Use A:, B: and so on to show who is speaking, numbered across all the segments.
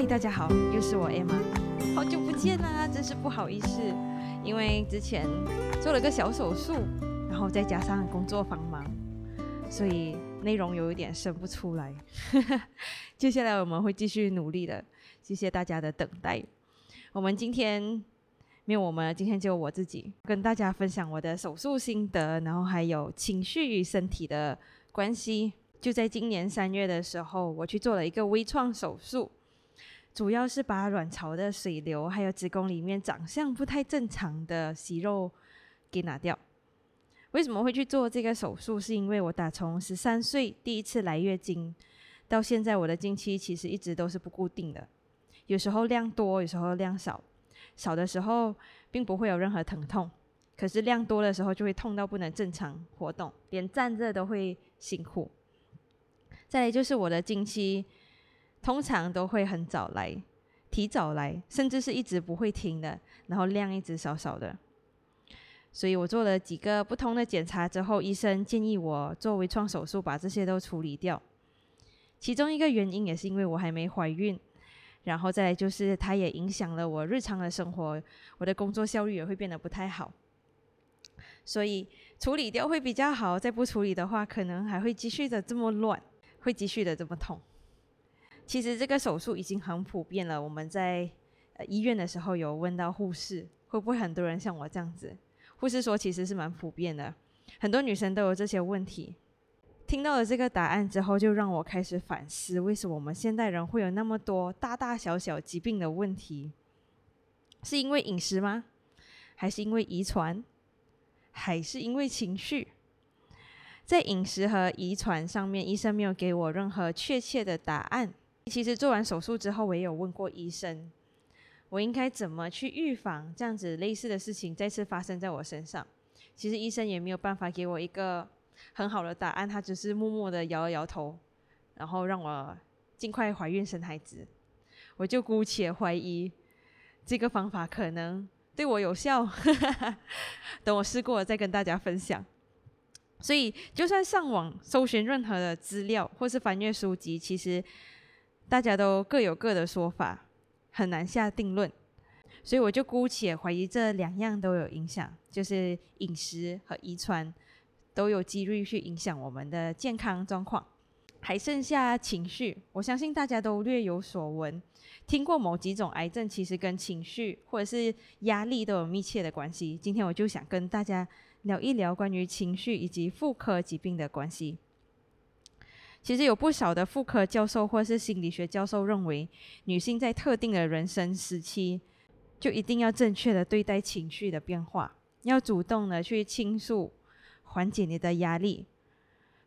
A: 嗨大家好，又是我 Emma，好久不见啦，真是不好意思，因为之前做了个小手术，然后再加上工作繁忙，所以内容有一点生不出来。接下来我们会继续努力的，谢谢大家的等待。我们今天没有我们，今天就我自己跟大家分享我的手术心得，然后还有情绪与身体的关系。就在今年三月的时候，我去做了一个微创手术，主要是把卵巢的水流还有子宫里面长相不太正常的息肉给拿掉。为什么会去做这个手术？是因为我打从十三岁第一次来月经，到现在我的经期其实一直都是不固定的，有时候量多，有时候量少。少的时候并不会有任何疼痛，可是量多的时候就会痛到不能正常活动，连站着都会辛苦。再就是我的经期，通常都会很早来，提早来，甚至是一直不会停的，然后量一直少少的。所以我做了几个不同的检查之后，医生建议我做微创手术，把这些都处理掉。其中一个原因也是因为我还没怀孕，然后再来就是它也影响了我日常的生活，我的工作效率也会变得不太好。所以处理掉会比较好，再不处理的话，可能还会继续的这么乱。会继续的这么痛。其实这个手术已经很普遍了。我们在呃医院的时候有问到护士，会不会很多人像我这样子？护士说其实是蛮普遍的，很多女生都有这些问题。听到了这个答案之后，就让我开始反思：为什么我们现代人会有那么多大大小小疾病的问题？是因为饮食吗？还是因为遗传？还是因为情绪？在饮食和遗传上面，医生没有给我任何确切的答案。其实做完手术之后，我也有问过医生，我应该怎么去预防这样子类似的事情再次发生在我身上。其实医生也没有办法给我一个很好的答案，他只是默默的摇了摇头，然后让我尽快怀孕生孩子。我就姑且怀疑这个方法可能对我有效，等我试过了再跟大家分享。所以，就算上网搜寻任何的资料，或是翻阅书籍，其实大家都各有各的说法，很难下定论。所以，我就姑且怀疑这两样都有影响，就是饮食和遗传都有几率去影响我们的健康状况。还剩下情绪，我相信大家都略有所闻，听过某几种癌症其实跟情绪或者是压力都有密切的关系。今天我就想跟大家。聊一聊关于情绪以及妇科疾病的关系。其实有不少的妇科教授或是心理学教授认为，女性在特定的人生时期，就一定要正确的对待情绪的变化，要主动的去倾诉，缓解你的压力，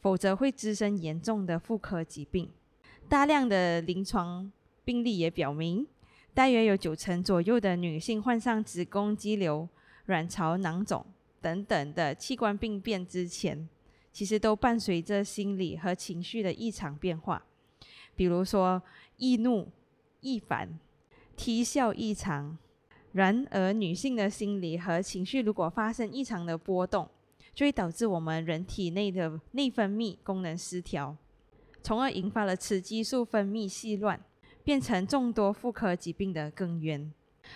A: 否则会滋生严重的妇科疾病。大量的临床病例也表明，大约有九成左右的女性患上子宫肌瘤、卵巢囊肿。等等的器官病变之前，其实都伴随着心理和情绪的异常变化，比如说易怒、易烦、啼笑异常。然而，女性的心理和情绪如果发生异常的波动，就会导致我们人体内的内分泌功能失调，从而引发了雌激素分泌细乱，变成众多妇科疾病的根源。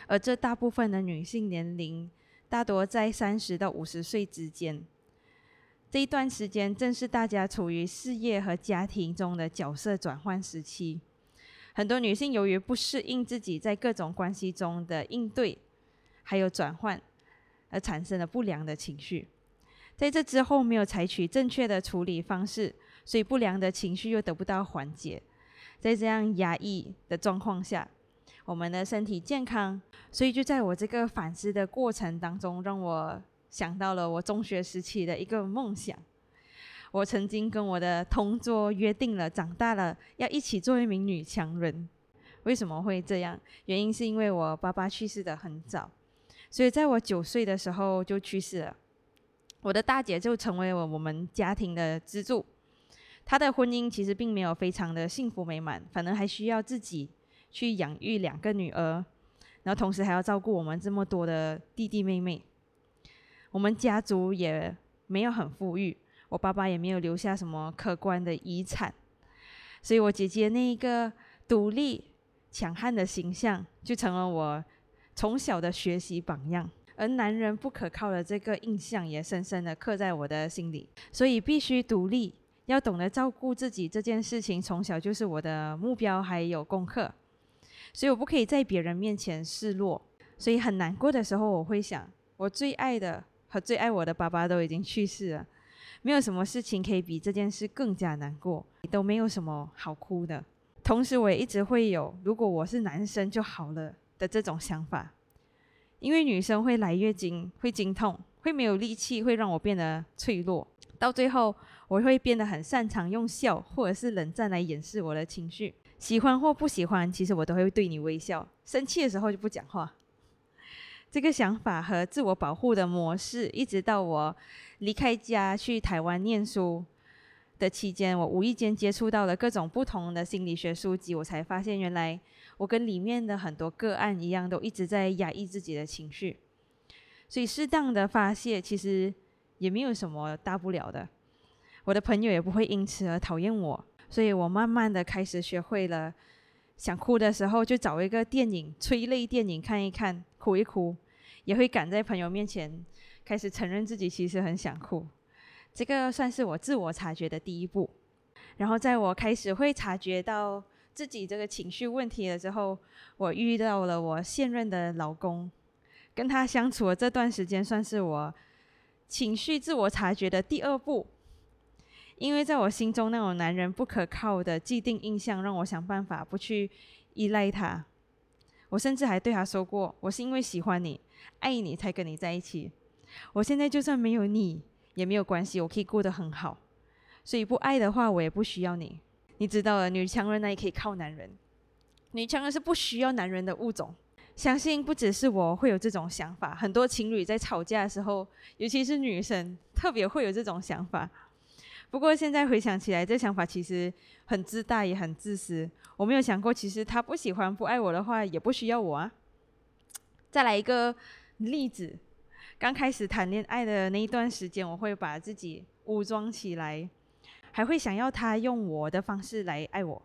A: 而这大部分的女性年龄。大多在三十到五十岁之间，这一段时间正是大家处于事业和家庭中的角色转换时期。很多女性由于不适应自己在各种关系中的应对，还有转换，而产生了不良的情绪。在这之后没有采取正确的处理方式，所以不良的情绪又得不到缓解。在这样压抑的状况下。我们的身体健康，所以就在我这个反思的过程当中，让我想到了我中学时期的一个梦想。我曾经跟我的同桌约定了，长大了要一起做一名女强人。为什么会这样？原因是因为我爸爸去世的很早，所以在我九岁的时候就去世了。我的大姐就成为了我们家庭的支柱。她的婚姻其实并没有非常的幸福美满，反而还需要自己。去养育两个女儿，然后同时还要照顾我们这么多的弟弟妹妹。我们家族也没有很富裕，我爸爸也没有留下什么可观的遗产，所以我姐姐那一个独立强悍的形象就成了我从小的学习榜样，而男人不可靠的这个印象也深深的刻在我的心里。所以必须独立，要懂得照顾自己这件事情，从小就是我的目标还有功课。所以我不可以在别人面前示弱。所以很难过的时候，我会想，我最爱的和最爱我的爸爸都已经去世了，没有什么事情可以比这件事更加难过，都没有什么好哭的。同时，我也一直会有“如果我是男生就好了”的这种想法，因为女生会来月经，会经痛，会没有力气，会让我变得脆弱。到最后，我会变得很擅长用笑或者是冷战来掩饰我的情绪。喜欢或不喜欢，其实我都会对你微笑。生气的时候就不讲话。这个想法和自我保护的模式，一直到我离开家去台湾念书。的期间，我无意间接触到了各种不同的心理学书籍，我才发现原来我跟里面的很多个案一样，都一直在压抑自己的情绪。所以适当的发泄其实也没有什么大不了的，我的朋友也不会因此而讨厌我。所以我慢慢的开始学会了，想哭的时候就找一个电影，催泪电影看一看，哭一哭，也会赶在朋友面前开始承认自己其实很想哭。这个算是我自我察觉的第一步，然后在我开始会察觉到自己这个情绪问题了之后，我遇到了我现任的老公，跟他相处的这段时间算是我情绪自我察觉的第二步，因为在我心中那种男人不可靠的既定印象，让我想办法不去依赖他。我甚至还对他说过，我是因为喜欢你、爱你才跟你在一起。我现在就算没有你。也没有关系，我可以过得很好。所以不爱的话，我也不需要你。你知道了，女强人那也可以靠男人。女强人是不需要男人的物种。相信不只是我会有这种想法，很多情侣在吵架的时候，尤其是女生，特别会有这种想法。不过现在回想起来，这想法其实很自大，也很自私。我没有想过，其实他不喜欢、不爱我的话，也不需要我啊。再来一个例子。刚开始谈恋爱的那一段时间，我会把自己武装起来，还会想要他用我的方式来爱我。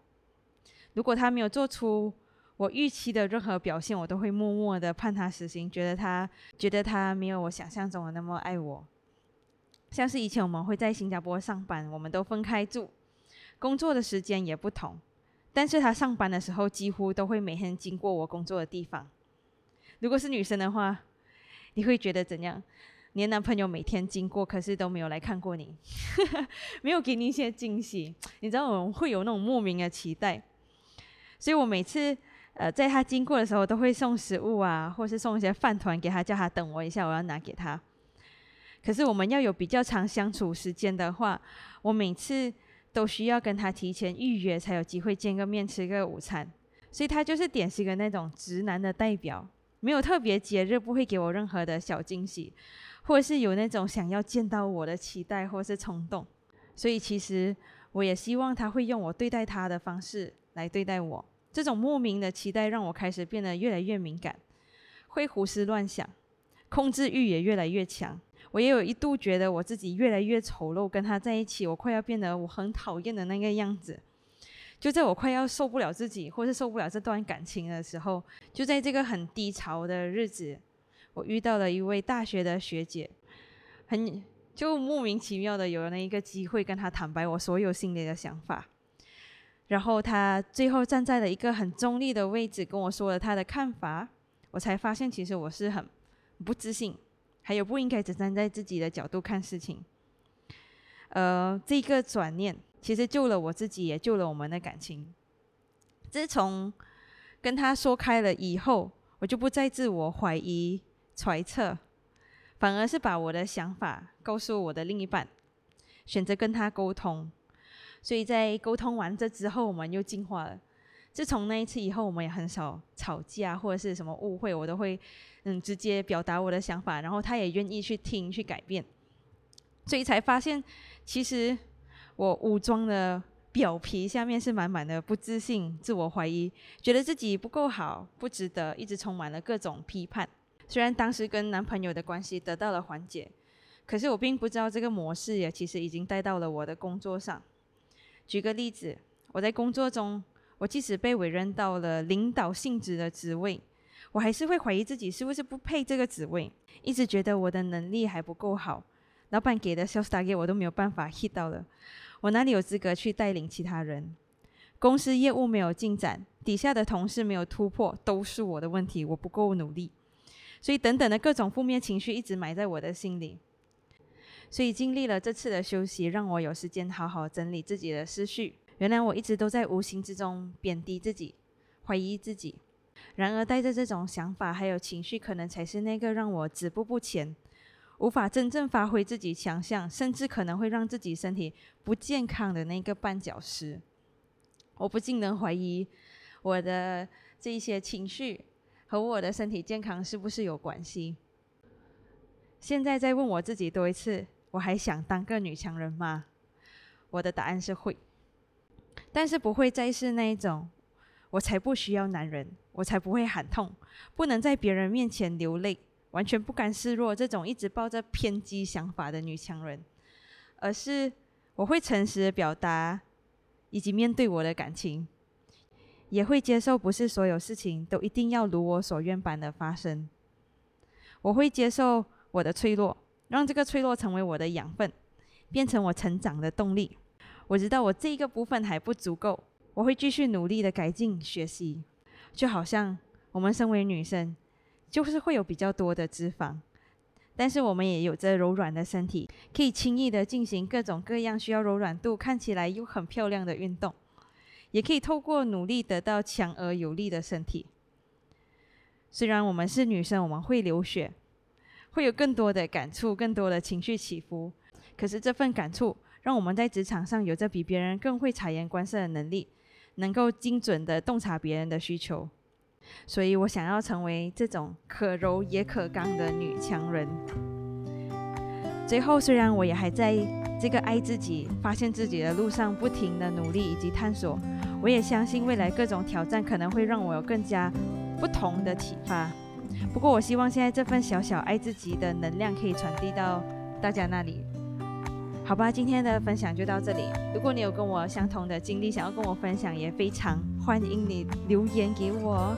A: 如果他没有做出我预期的任何表现，我都会默默的判他死刑，觉得他觉得他没有我想象中的那么爱我。像是以前我们会在新加坡上班，我们都分开住，工作的时间也不同，但是他上班的时候几乎都会每天经过我工作的地方。如果是女生的话，你会觉得怎样？你的男朋友每天经过，可是都没有来看过你，没有给你一些惊喜。你知道我们会有那种莫名的期待，所以我每次呃在他经过的时候，都会送食物啊，或是送一些饭团给他，叫他等我一下，我要拿给他。可是我们要有比较长相处时间的话，我每次都需要跟他提前预约，才有机会见个面，吃个午餐。所以他就是典型的那种直男的代表。没有特别节日，不会给我任何的小惊喜，或是有那种想要见到我的期待或是冲动。所以其实我也希望他会用我对待他的方式来对待我。这种莫名的期待让我开始变得越来越敏感，会胡思乱想，控制欲也越来越强。我也有一度觉得我自己越来越丑陋，跟他在一起，我快要变得我很讨厌的那个样子。就在我快要受不了自己，或是受不了这段感情的时候，就在这个很低潮的日子，我遇到了一位大学的学姐，很就莫名其妙的有了一个机会跟她坦白我所有心里的想法，然后她最后站在了一个很中立的位置跟我说了她的看法，我才发现其实我是很不自信，还有不应该只站在自己的角度看事情，呃，这个转念。其实救了我自己，也救了我们的感情。自从跟他说开了以后，我就不再自我怀疑、揣测，反而是把我的想法告诉我的另一半，选择跟他沟通。所以在沟通完这之后，我们又进化了。自从那一次以后，我们也很少吵架或者是什么误会，我都会嗯直接表达我的想法，然后他也愿意去听、去改变。所以才发现，其实。我武装的表皮下面是满满的不自信、自我怀疑，觉得自己不够好、不值得，一直充满了各种批判。虽然当时跟男朋友的关系得到了缓解，可是我并不知道这个模式也其实已经带到了我的工作上。举个例子，我在工作中，我即使被委任到了领导性质的职位，我还是会怀疑自己是不是不配这个职位，一直觉得我的能力还不够好，老板给的 sales target 我都没有办法 hit 到了，我哪里有资格去带领其他人？公司业务没有进展，底下的同事没有突破，都是我的问题，我不够努力，所以等等的各种负面情绪一直埋在我的心里。所以经历了这次的休息，让我有时间好好整理自己的思绪。原来我一直都在无形之中贬低自己，怀疑自己。然而带着这种想法还有情绪，可能才是那个让我止步不前、无法真正发挥自己强项，甚至可能会让自己身体不健康的那个绊脚石。我不禁能怀疑，我的这一些情绪和我的身体健康是不是有关系？现在再问我自己多一次，我还想当个女强人吗？我的答案是会。但是不会再是那一种，我才不需要男人，我才不会喊痛，不能在别人面前流泪，完全不甘示弱这种一直抱着偏激想法的女强人，而是我会诚实的表达，以及面对我的感情，也会接受不是所有事情都一定要如我所愿般的发生。我会接受我的脆弱，让这个脆弱成为我的养分，变成我成长的动力。我知道我这一个部分还不足够，我会继续努力的改进学习。就好像我们身为女生，就是会有比较多的脂肪，但是我们也有着柔软的身体，可以轻易的进行各种各样需要柔软度、看起来又很漂亮的运动，也可以透过努力得到强而有力的身体。虽然我们是女生，我们会流血，会有更多的感触、更多的情绪起伏，可是这份感触。让我们在职场上有着比别人更会察言观色的能力，能够精准的洞察别人的需求。所以我想要成为这种可柔也可刚的女强人。最后，虽然我也还在这个爱自己、发现自己的路上不停的努力以及探索，我也相信未来各种挑战可能会让我有更加不同的启发。不过，我希望现在这份小小爱自己的能量可以传递到大家那里。好吧，今天的分享就到这里。如果你有跟我相同的经历，想要跟我分享，也非常欢迎你留言给我。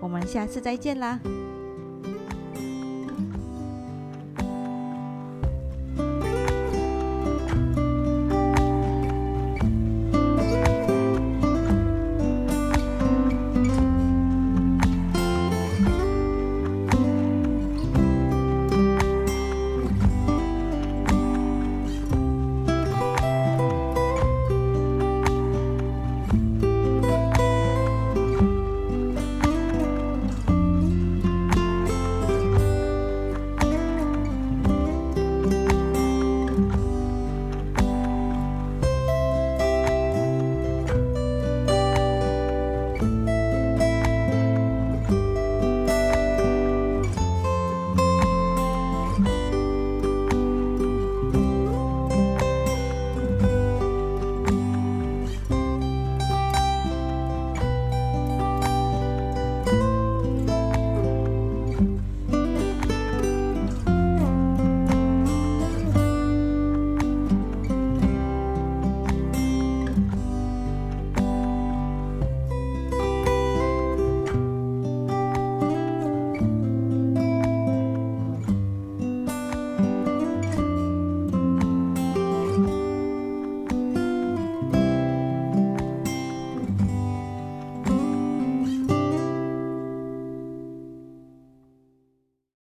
A: 我们下次再见啦！